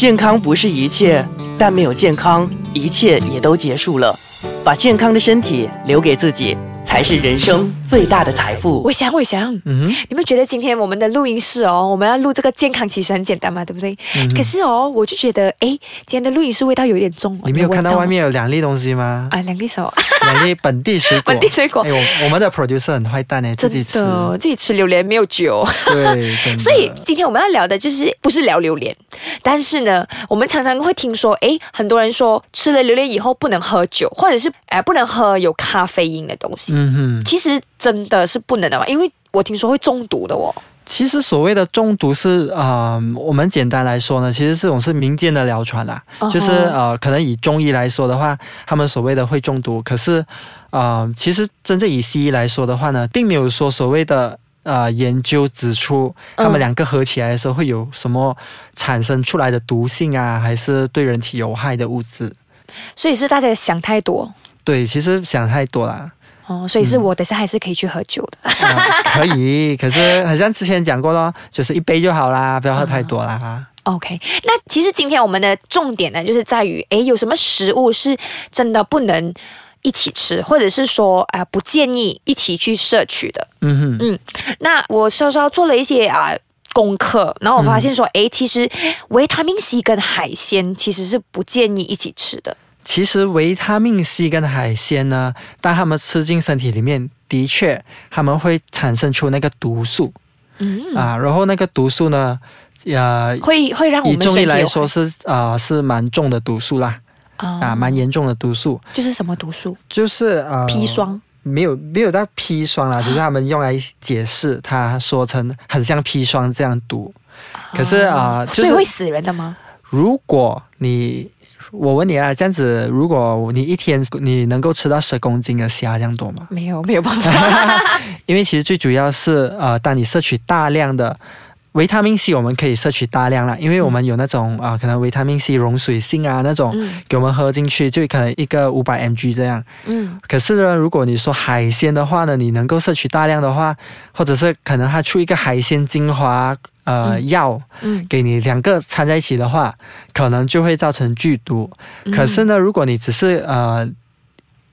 健康不是一切，但没有健康，一切也都结束了。把健康的身体留给自己。才是人生最大的财富。我想，我想，嗯，你们觉得今天我们的录音室哦，我们要录这个健康其实很简单嘛，对不对？可是哦，我就觉得，哎，今天的录音室味道有点重。你没有看到外面有两粒东西吗？啊，两粒什本地水果。本地水果。哎，我我们的 producer 很坏蛋呢，自己吃，自己吃榴莲没有酒。对，所以今天我们要聊的就是不是聊榴莲，但是呢，我们常常会听说，哎，很多人说吃了榴莲以后不能喝酒，或者是哎不能喝有咖啡因的东西。嗯哼，其实。真的是不能的嘛？因为我听说会中毒的哦。其实所谓的中毒是啊，我们简单来说呢，其实这种是民间的谣传啦。就是呃，可能以中医来说的话，他们所谓的会中毒，可是啊，其实真正以西医来说的话呢，并没有说所谓的呃研究指出他们两个合起来的时候会有什么产生出来的毒性啊，还是对人体有害的物质。所以是大家想太多。对，其实想太多了。哦，所以是我等下还是可以去喝酒的，可以。可是好像之前讲过咯，就是一杯就好啦，不要喝太多啦。OK，那其实今天我们的重点呢，就是在于，哎，有什么食物是真的不能一起吃，或者是说，啊，不建议一起去摄取的。嗯哼，嗯。那我稍稍做了一些啊功课，然后我发现说，哎，其实维他命 C 跟海鲜其实是不建议一起吃的。其实维他命 C 跟海鲜呢，当他们吃进身体里面，的确他们会产生出那个毒素，嗯啊，然后那个毒素呢，呃，会会让我们以中医来说是啊是蛮重的毒素啦，啊蛮严重的毒素。就是什么毒素？就是呃砒霜。没有没有到砒霜啦，只是他们用来解释，他说成很像砒霜这样毒。可是啊，就是会死人的吗？如果你。我问你啊，这样子，如果你一天你能够吃到十公斤的虾，这样多吗？没有，没有办法。因为其实最主要是，呃，当你摄取大量的维他命 C，我们可以摄取大量了，因为我们有那种啊，可能维他命 C 溶水性啊那种，给我们喝进去，就可能一个五百 mg 这样。嗯。可是呢，如果你说海鲜的话呢，你能够摄取大量的话，或者是可能它出一个海鲜精华。呃，药，嗯，给你两个掺在一起的话，可能就会造成剧毒。可是呢，如果你只是呃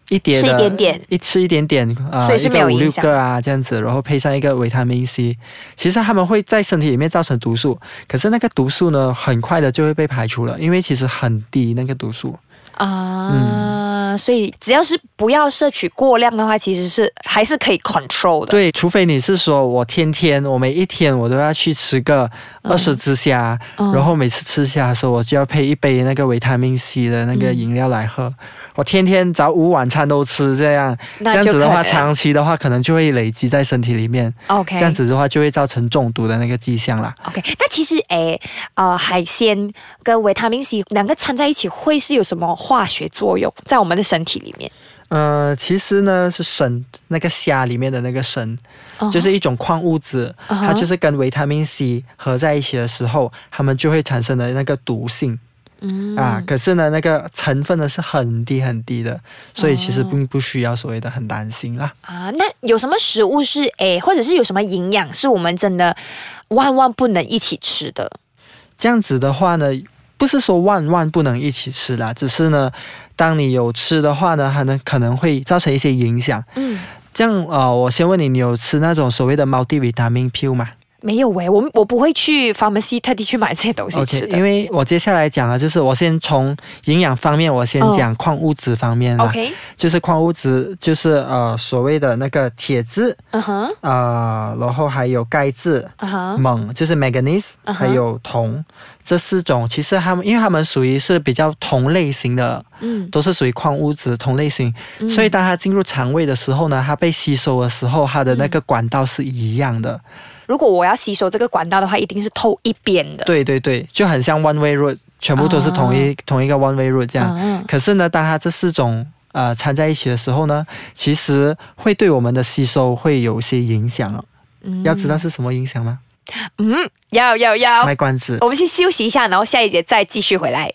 一点吃一点点，一吃一点点，呃，一个五六个啊这样子，然后配上一个维他命 C，其实他们会在身体里面造成毒素。可是那个毒素呢，很快的就会被排除了，因为其实很低那个毒素。啊，所以只要是不要摄取过量的话，其实是还是可以 control 的。对，除非你是说我天天，我每一天我都要去吃个二十只虾，然后每次吃虾的时候，我就要配一杯那个维他命 C 的那个饮料来喝。我天天早午晚餐都吃这样，这样子的话，长期的话可能就会累积在身体里面。OK，这样子的话就会造成中毒的那个迹象啦。OK，那其实诶，呃，海鲜跟维他命 C 两个掺在一起会是有什么化学作用在我们的身体里面？呃，其实呢是砷，那个虾里面的那个砷，就是一种矿物质，它就是跟维他命 C 合在一起的时候，它们就会产生的那个毒性。嗯啊，可是呢，那个成分呢是很低很低的，所以其实并不需要所谓的很担心啦。啊，那有什么食物是诶，或者是有什么营养是我们真的万万不能一起吃的？这样子的话呢，不是说万万不能一起吃啦，只是呢，当你有吃的话呢，还能可能会造成一些影响。嗯，这样呃，我先问你，你有吃那种所谓的猫地维他命 P 吗？没有喂，我我不会去 pharmacy 特地去买这些东西吃的。因为我接下来讲啊，就是我先从营养方面，我先讲矿物质方面 OK，就是矿物质，就是呃所谓的那个铁质，嗯哼，呃，然后还有钙质，嗯哼，锰就是 manganese，还有铜，这四种其实它们，因为它们属于是比较同类型的，嗯，都是属于矿物质同类型，所以当它进入肠胃的时候呢，它被吸收的时候，它的那个管道是一样的。如果我要吸收这个管道的话，一定是透一边的。对对对，就很像 one way road，全部都是同一同一个 one way road 这样。可是呢，当它这四种呃掺在一起的时候呢，其实会对我们的吸收会有一些影响哦。要知道是什么影响吗？嗯，要要要。卖关子。我们先休息一下，然后下一节再继续回来。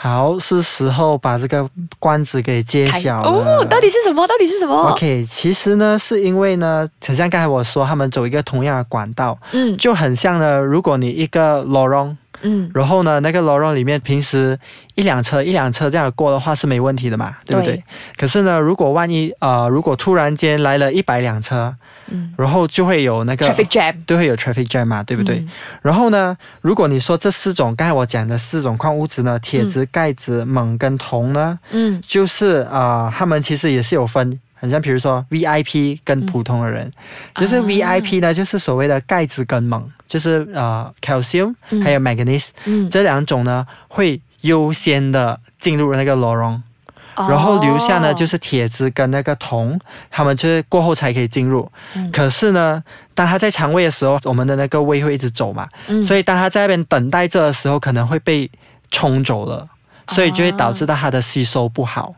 好，是时候把这个关子给揭晓了。哦，到底是什么？到底是什么？OK，其实呢，是因为呢，就像刚才我说，他们走一个同样的管道，嗯，就很像呢。如果你一个 lorong，嗯，然后呢，那个 lorong 里面平时一辆车一辆车这样过的话是没问题的嘛，对不对？可是呢，如果万一呃，如果突然间来了一百辆车，嗯，然后就会有那个 traffic jam，都会有 traffic jam 嘛，对不对？然后呢，如果你说这四种刚才我讲的四种矿物质呢，铁质、钙质、锰跟铜呢，嗯，就是啊，它们其实也是有分。很像，比如说 VIP 跟普通的人，就是 VIP 呢，就是所谓的钙质跟锰，就是呃 calcium 还有 manganese 这两种呢，会优先的进入那个 o n 然后留下呢就是铁质跟那个铜，他们就是过后才可以进入。可是呢，当他在肠胃的时候，我们的那个胃会一直走嘛，所以当他在那边等待着的时候，可能会被冲走了，所以就会导致到他的吸收不好。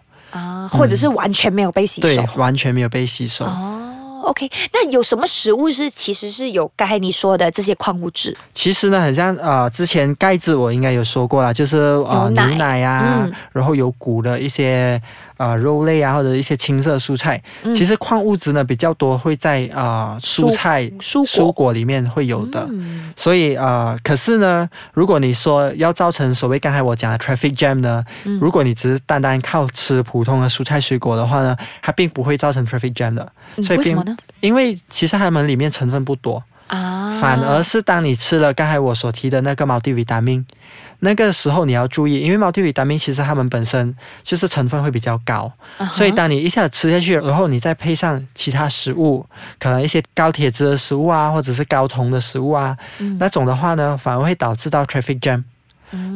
啊，或者是完全没有被吸收，对，完全没有被吸收。哦，OK，那有什么食物是其实是有刚才你说的这些矿物质？其实呢，很像呃，之前钙质我应该有说过了，就是呃牛奶啊，然后有骨的一些。啊，肉类啊，或者一些青色蔬菜，其实矿物质呢比较多，会在啊蔬菜、蔬蔬果里面会有的。所以啊，可是呢，如果你说要造成所谓刚才我讲的 traffic jam 呢，如果你只是单单靠吃普通的蔬菜水果的话呢，它并不会造成 traffic jam 的。所以为什么呢？因为其实它们里面成分不多啊，反而是当你吃了刚才我所提的那个毛地维他命。那个时候你要注意，因为毛地维他命其实它们本身就是成分会比较高，所以当你一下子吃下去，然后你再配上其他食物，可能一些高铁质的食物啊，或者是高铜的食物啊，那种的话呢，反而会导致到 traffic jam，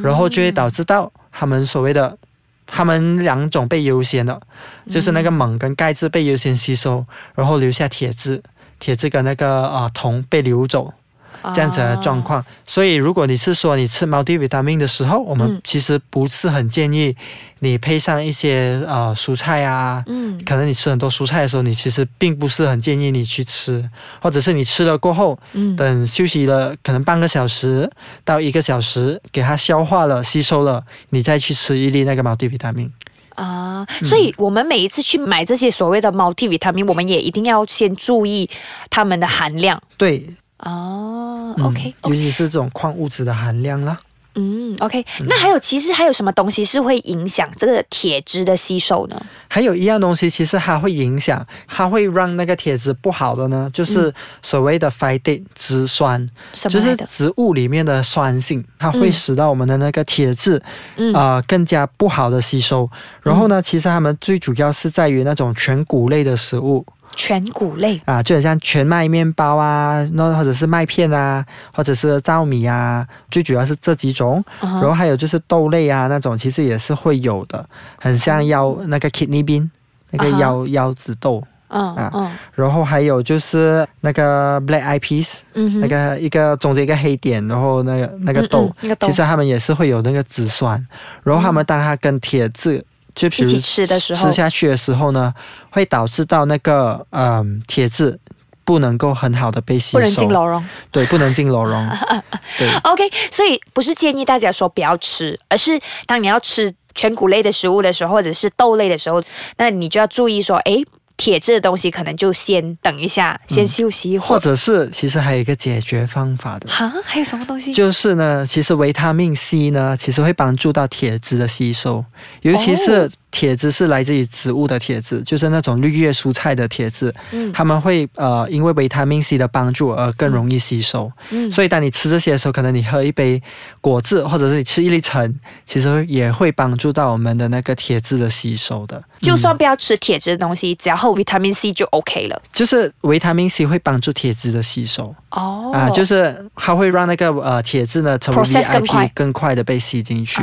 然后就会导致到他们所谓的他们两种被优先的，就是那个锰跟钙质被优先吸收，然后留下铁质，铁质跟那个啊铜被流走。这样子的状况，所以如果你是说你吃 multivitamin 的时候，我们其实不是很建议你配上一些呃蔬菜啊，嗯，可能你吃很多蔬菜的时候，你其实并不是很建议你去吃，或者是你吃了过后，嗯，等休息了可能半个小时到一个小时，给它消化了、吸收了，你再去吃一粒那个 multivitamin 啊。所以我们每一次去买这些所谓的 multivitamin，我们也一定要先注意它们的含量。对。哦，OK，尤其是这种矿物质的含量啦。嗯，OK，那还有其实还有什么东西是会影响这个铁质的吸收呢？还有一样东西，其实它会影响，它会让那个铁质不好的呢，就是所谓的 phytate 植酸，就是植物里面的酸性，它会使到我们的那个铁质啊更加不好的吸收。然后呢，其实它们最主要是在于那种全谷类的食物。全谷类啊，就很像全麦面包啊，那或者是麦片啊，或者是糙米啊，最主要是这几种。然后还有就是豆类啊，那种其实也是会有的，很像腰那个 kidney bean，那个腰腰子豆。嗯啊，然后还有就是那个 black eyed peas，那个一个中间一个黑点，然后那个那个豆，其实它们也是会有那个紫酸，然后它们当它跟铁质。就比如吃的时候，吃下去的时候呢，会导致到那个嗯铁质不能够很好的被吸收，不能进牢笼，对，不能进螺溶。对，OK，所以不是建议大家说不要吃，而是当你要吃全谷类的食物的时候，或者是豆类的时候，那你就要注意说，哎。铁质的东西可能就先等一下，先休息一会儿，或者是其实还有一个解决方法的哈，还有什么东西？就是呢，其实维他命 C 呢，其实会帮助到铁质的吸收，尤其是。铁质是来自于植物的铁质，就是那种绿叶蔬菜的铁质，嗯，他们会呃因为维他命 C 的帮助而更容易吸收，嗯，所以当你吃这些的时候，可能你喝一杯果汁，或者是你吃一粒橙，其实也会帮助到我们的那个铁质的吸收的。就算不要吃铁质的东西，只要喝维他命 C 就 OK 了。就是维他命 C 会帮助铁质的吸收。哦，啊，就是它会让那个呃铁质呢成为 VIP 更快。的被吸进去。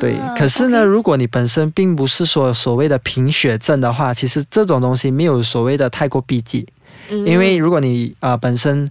对，可是呢，如果你本身并不是说所谓的贫血症的话，其实这种东西没有所谓的太过避忌，因为如果你呃本身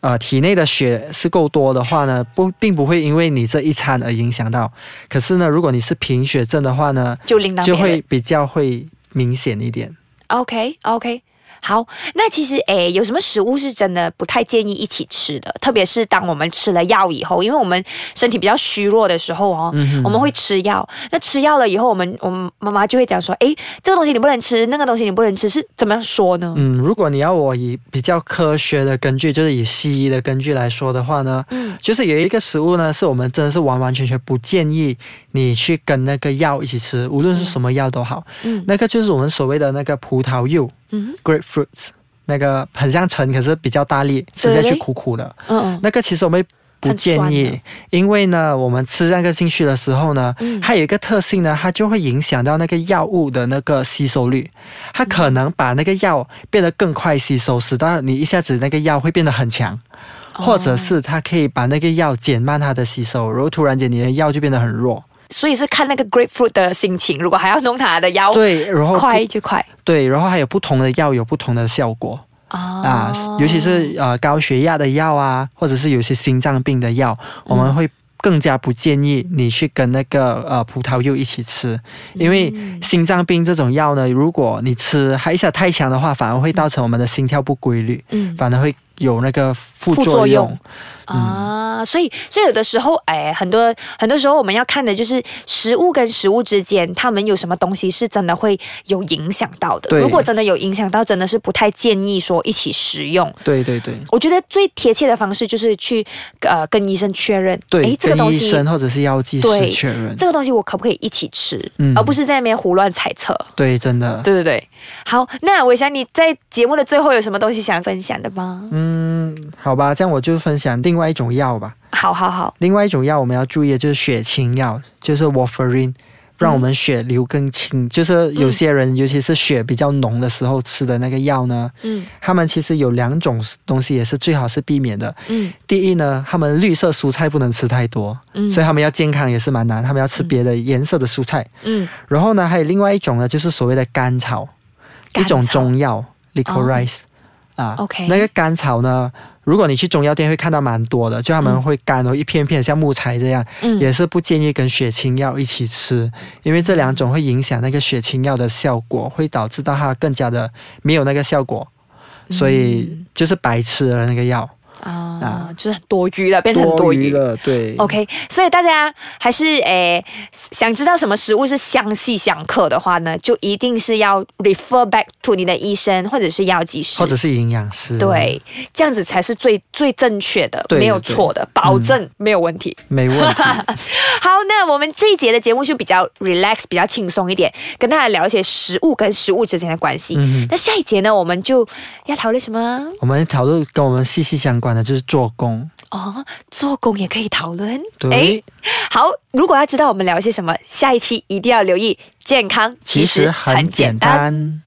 呃体内的血是够多的话呢，不并不会因为你这一餐而影响到。可是呢，如果你是贫血症的话呢，就就会比较会明显一点。OK OK。好，那其实诶，有什么食物是真的不太建议一起吃的？特别是当我们吃了药以后，因为我们身体比较虚弱的时候哦，我们会吃药。那吃药了以后，我们我们妈妈就会讲说，诶，这个东西你不能吃，那个东西你不能吃，是怎么样说呢？嗯，如果你要我以比较科学的根据，就是以西医的根据来说的话呢，嗯，就是有一个食物呢，是我们真的是完完全全不建议你去跟那个药一起吃，无论是什么药都好，嗯，那个就是我们所谓的那个葡萄柚。嗯，grapefruits 那个很像橙，可是比较大力，吃下去苦苦的。嗯嗯，那个其实我们不建议，因为呢，我们吃那个进去的时候呢，它有一个特性呢，它就会影响到那个药物的那个吸收率，它可能把那个药变得更快吸收，使到你一下子那个药会变得很强，或者是它可以把那个药减慢它的吸收，然后突然间你的药就变得很弱。所以是看那个 grapefruit 的心情，如果还要弄它的药，对，然后快就快，对，然后还有不同的药有不同的效果。啊，尤其是呃高血压的药啊，或者是有些心脏病的药，我们会更加不建议你去跟那个呃葡萄柚一起吃，因为心脏病这种药呢，如果你吃还一下太强的话，反而会造成我们的心跳不规律，嗯，反而会有那个副作用。啊，所以，所以有的时候，哎，很多很多时候，我们要看的就是食物跟食物之间，他们有什么东西是真的会有影响到的。如果真的有影响到，真的是不太建议说一起食用。对对对，我觉得最贴切的方式就是去呃跟医生确认，对，这个东西医生或者是药剂师确认这个东西我可不可以一起吃，而不是在那边胡乱猜测。对，真的，对对对。好，那我想你在节目的最后有什么东西想分享的吗？嗯，好吧，这样我就分享另外一种药吧。好好好，另外一种药我们要注意的就是血清药，就是 warfarin，让我们血流更清。就是有些人，尤其是血比较浓的时候吃的那个药呢，嗯，他们其实有两种东西也是最好是避免的。嗯，第一呢，他们绿色蔬菜不能吃太多，嗯，所以他们要健康也是蛮难，他们要吃别的颜色的蔬菜。嗯，然后呢，还有另外一种呢，就是所谓的甘草，一种中药 licorice。啊，OK，那个甘草呢？如果你去中药店会看到蛮多的，就他们会干哦，一片片像木材这样，也是不建议跟血清药一起吃，因为这两种会影响那个血清药的效果，会导致到它更加的没有那个效果，所以就是白吃了那个药。啊，就是多余了，变成多余了，对。OK，所以大家还是诶，想知道什么食物是相细相克的话呢，就一定是要 refer back to 你的医生或者是药剂师，或者是营养师，对，这样子才是最最正确的，没有错的，保证没有问题，没问题。好，那我们这一节的节目就比较 relax，比较轻松一点，跟大家聊一些食物跟食物之间的关系。那下一节呢，我们就要讨论什么？我们讨论跟我们息息相关。那就是做工哦，做工也可以讨论。对，好，如果要知道我们聊些什么，下一期一定要留意。健康其实很简单。